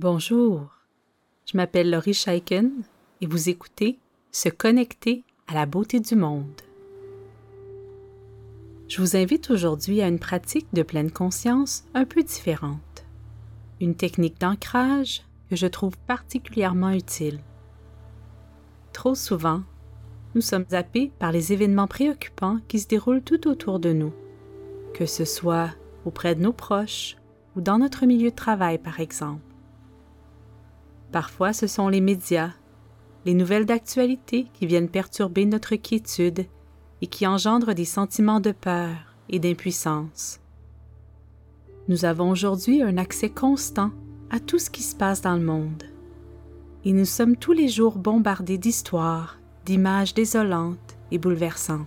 Bonjour, je m'appelle Laurie Scheiken et vous écoutez Se connecter à la beauté du monde. Je vous invite aujourd'hui à une pratique de pleine conscience un peu différente, une technique d'ancrage que je trouve particulièrement utile. Trop souvent, nous sommes happés par les événements préoccupants qui se déroulent tout autour de nous, que ce soit auprès de nos proches ou dans notre milieu de travail par exemple. Parfois, ce sont les médias, les nouvelles d'actualité qui viennent perturber notre quiétude et qui engendrent des sentiments de peur et d'impuissance. Nous avons aujourd'hui un accès constant à tout ce qui se passe dans le monde. Et nous sommes tous les jours bombardés d'histoires, d'images désolantes et bouleversantes.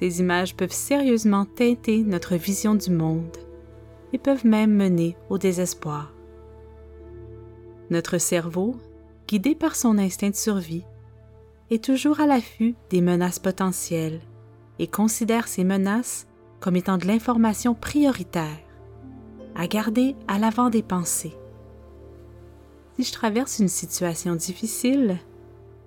Ces images peuvent sérieusement teinter notre vision du monde et peuvent même mener au désespoir. Notre cerveau, guidé par son instinct de survie, est toujours à l'affût des menaces potentielles et considère ces menaces comme étant de l'information prioritaire, à garder à l'avant des pensées. Si je traverse une situation difficile,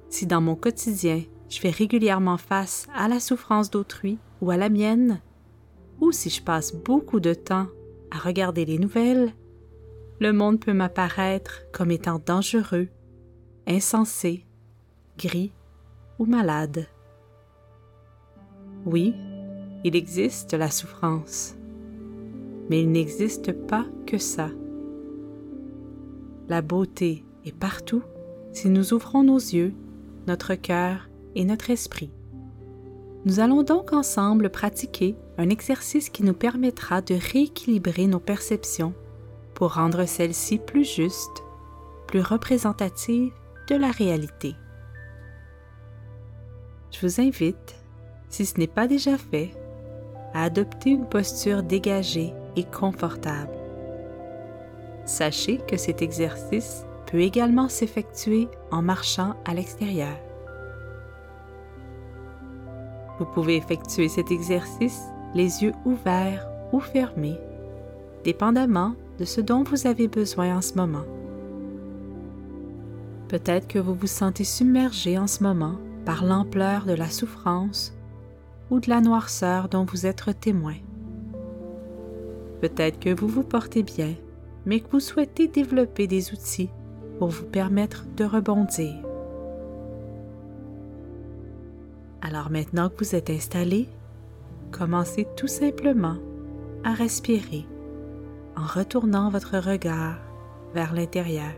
si dans mon quotidien je fais régulièrement face à la souffrance d'autrui ou à la mienne, ou si je passe beaucoup de temps à regarder les nouvelles, le monde peut m'apparaître comme étant dangereux, insensé, gris ou malade. Oui, il existe la souffrance, mais il n'existe pas que ça. La beauté est partout si nous ouvrons nos yeux, notre cœur et notre esprit. Nous allons donc ensemble pratiquer un exercice qui nous permettra de rééquilibrer nos perceptions pour rendre celle-ci plus juste, plus représentative de la réalité. Je vous invite, si ce n'est pas déjà fait, à adopter une posture dégagée et confortable. Sachez que cet exercice peut également s'effectuer en marchant à l'extérieur. Vous pouvez effectuer cet exercice les yeux ouverts ou fermés, dépendamment de ce dont vous avez besoin en ce moment. Peut-être que vous vous sentez submergé en ce moment par l'ampleur de la souffrance ou de la noirceur dont vous êtes témoin. Peut-être que vous vous portez bien, mais que vous souhaitez développer des outils pour vous permettre de rebondir. Alors maintenant que vous êtes installé, commencez tout simplement à respirer en retournant votre regard vers l'intérieur.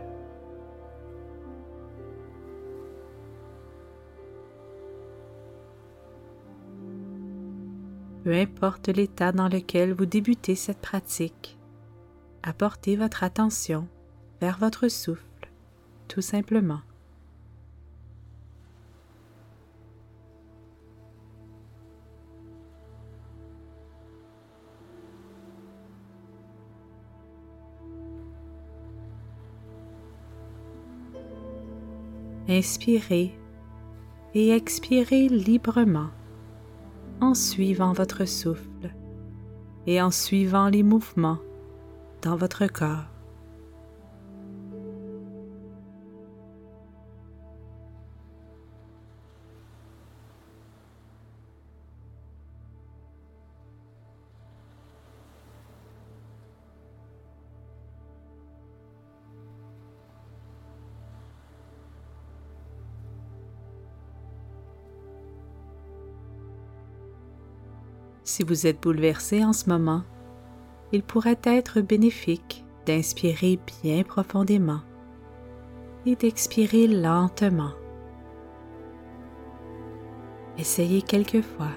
Peu importe l'état dans lequel vous débutez cette pratique, apportez votre attention vers votre souffle, tout simplement. Inspirez et expirez librement en suivant votre souffle et en suivant les mouvements dans votre corps. Si vous êtes bouleversé en ce moment, il pourrait être bénéfique d'inspirer bien profondément et d'expirer lentement. Essayez quelques fois.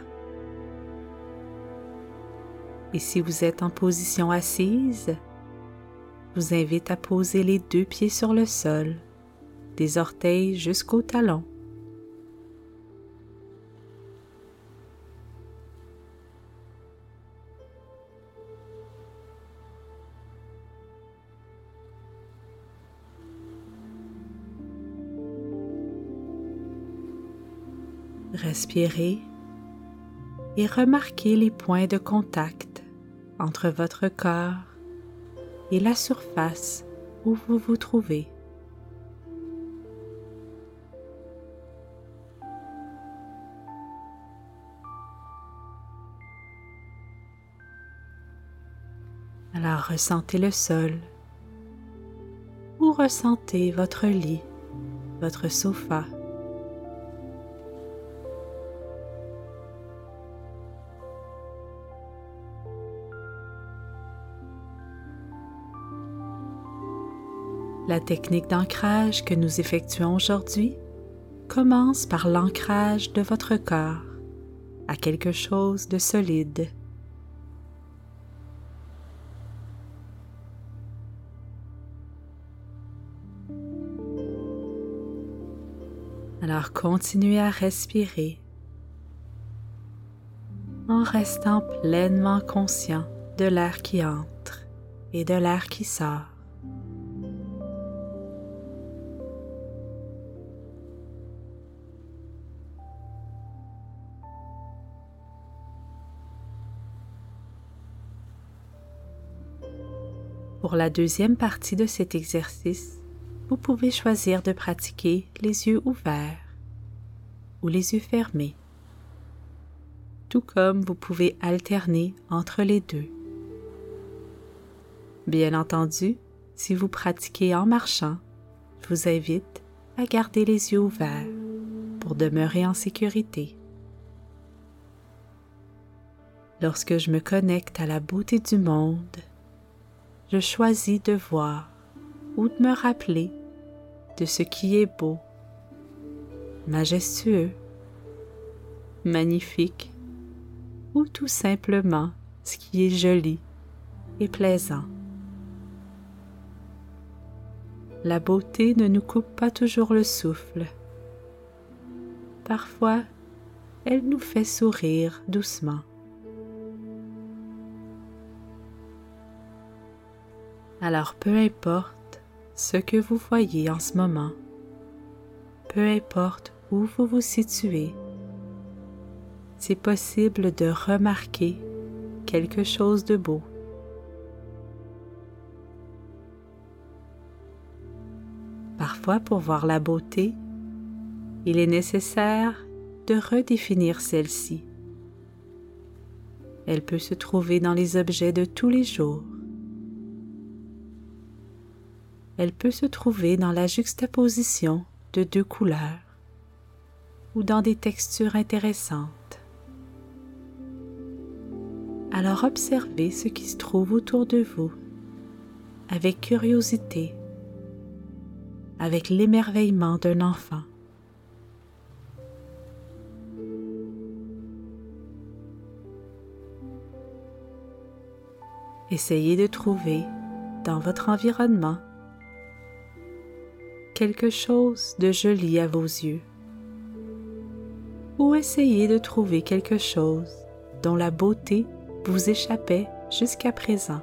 Et si vous êtes en position assise, je vous invite à poser les deux pieds sur le sol, des orteils jusqu'au talon. Respirez et remarquez les points de contact entre votre corps et la surface où vous vous trouvez. Alors ressentez le sol ou ressentez votre lit, votre sofa. La technique d'ancrage que nous effectuons aujourd'hui commence par l'ancrage de votre corps à quelque chose de solide. Alors continuez à respirer en restant pleinement conscient de l'air qui entre et de l'air qui sort. Pour la deuxième partie de cet exercice, vous pouvez choisir de pratiquer les yeux ouverts ou les yeux fermés, tout comme vous pouvez alterner entre les deux. Bien entendu, si vous pratiquez en marchant, je vous invite à garder les yeux ouverts pour demeurer en sécurité. Lorsque je me connecte à la beauté du monde, je choisis de voir ou de me rappeler de ce qui est beau, majestueux, magnifique ou tout simplement ce qui est joli et plaisant. La beauté ne nous coupe pas toujours le souffle. Parfois, elle nous fait sourire doucement. Alors peu importe ce que vous voyez en ce moment, peu importe où vous vous situez, c'est possible de remarquer quelque chose de beau. Parfois, pour voir la beauté, il est nécessaire de redéfinir celle-ci. Elle peut se trouver dans les objets de tous les jours, elle peut se trouver dans la juxtaposition de deux couleurs ou dans des textures intéressantes. Alors observez ce qui se trouve autour de vous avec curiosité, avec l'émerveillement d'un enfant. Essayez de trouver dans votre environnement quelque chose de joli à vos yeux. Ou essayez de trouver quelque chose dont la beauté vous échappait jusqu'à présent.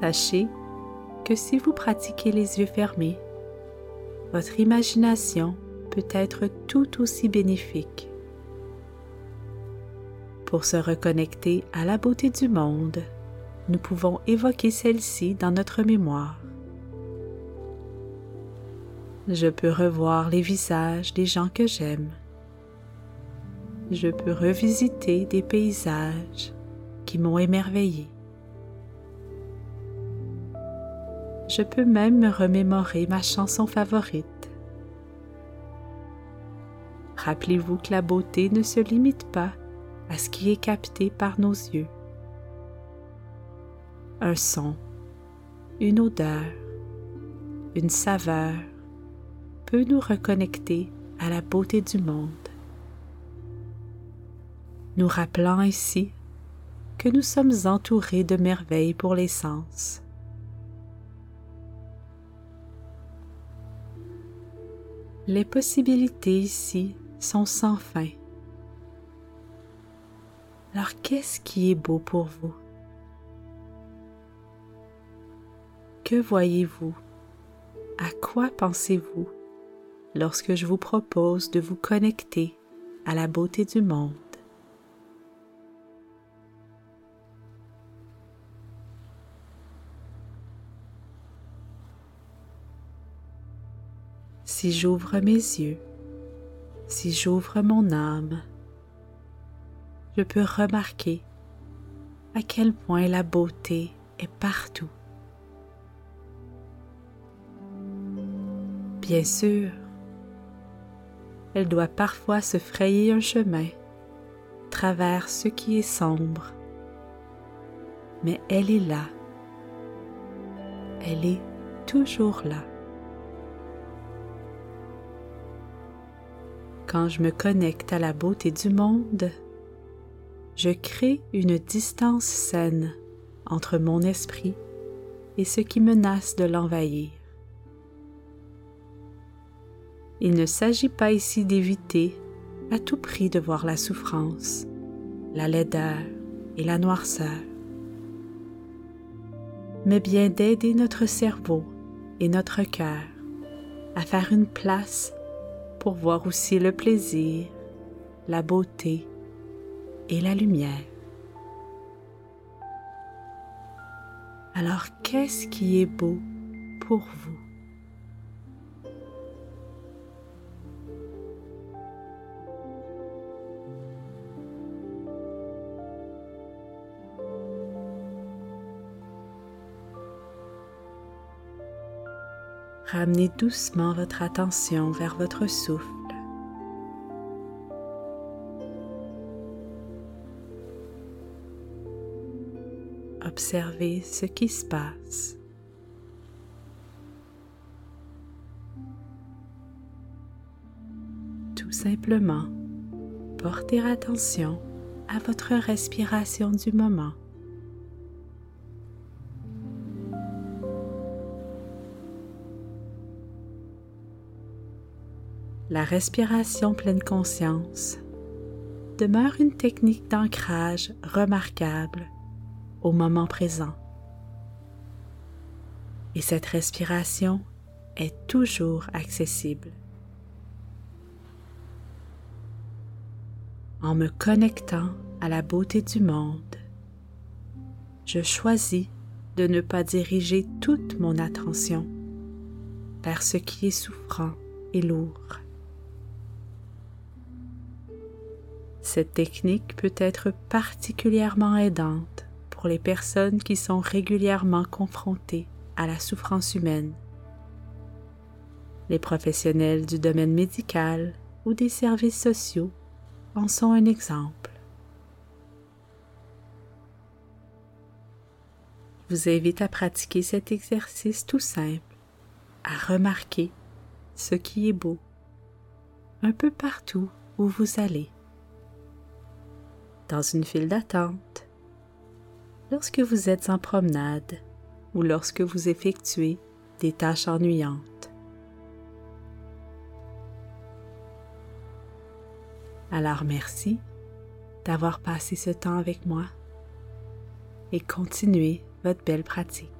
Sachez que si vous pratiquez les yeux fermés, votre imagination peut être tout aussi bénéfique pour se reconnecter à la beauté du monde, nous pouvons évoquer celle-ci dans notre mémoire. Je peux revoir les visages des gens que j'aime. Je peux revisiter des paysages qui m'ont émerveillé. Je peux même me remémorer ma chanson favorite. Rappelez-vous que la beauté ne se limite pas à ce qui est capté par nos yeux. Un son, une odeur, une saveur peut nous reconnecter à la beauté du monde, nous rappelant ainsi que nous sommes entourés de merveilles pour les sens. Les possibilités ici sont sans fin. Alors qu'est-ce qui est beau pour vous? Que voyez-vous? À quoi pensez-vous lorsque je vous propose de vous connecter à la beauté du monde? Si j'ouvre mes yeux, si j'ouvre mon âme, je peux remarquer à quel point la beauté est partout. Bien sûr, elle doit parfois se frayer un chemin travers ce qui est sombre, mais elle est là. Elle est toujours là. Quand je me connecte à la beauté du monde, je crée une distance saine entre mon esprit et ce qui menace de l'envahir. Il ne s'agit pas ici d'éviter à tout prix de voir la souffrance, la laideur et la noirceur, mais bien d'aider notre cerveau et notre cœur à faire une place pour voir aussi le plaisir, la beauté et la lumière. Alors qu'est-ce qui est beau pour vous? Ramenez doucement votre attention vers votre souffle. Observez ce qui se passe. Tout simplement, portez attention à votre respiration du moment. la respiration pleine conscience demeure une technique d'ancrage remarquable au moment présent. Et cette respiration est toujours accessible. En me connectant à la beauté du monde, je choisis de ne pas diriger toute mon attention vers ce qui est souffrant et lourd. Cette technique peut être particulièrement aidante pour les personnes qui sont régulièrement confrontées à la souffrance humaine. Les professionnels du domaine médical ou des services sociaux en sont un exemple. Je vous invite à pratiquer cet exercice tout simple, à remarquer ce qui est beau un peu partout où vous allez dans une file d'attente, lorsque vous êtes en promenade ou lorsque vous effectuez des tâches ennuyantes. Alors merci d'avoir passé ce temps avec moi et continuez votre belle pratique.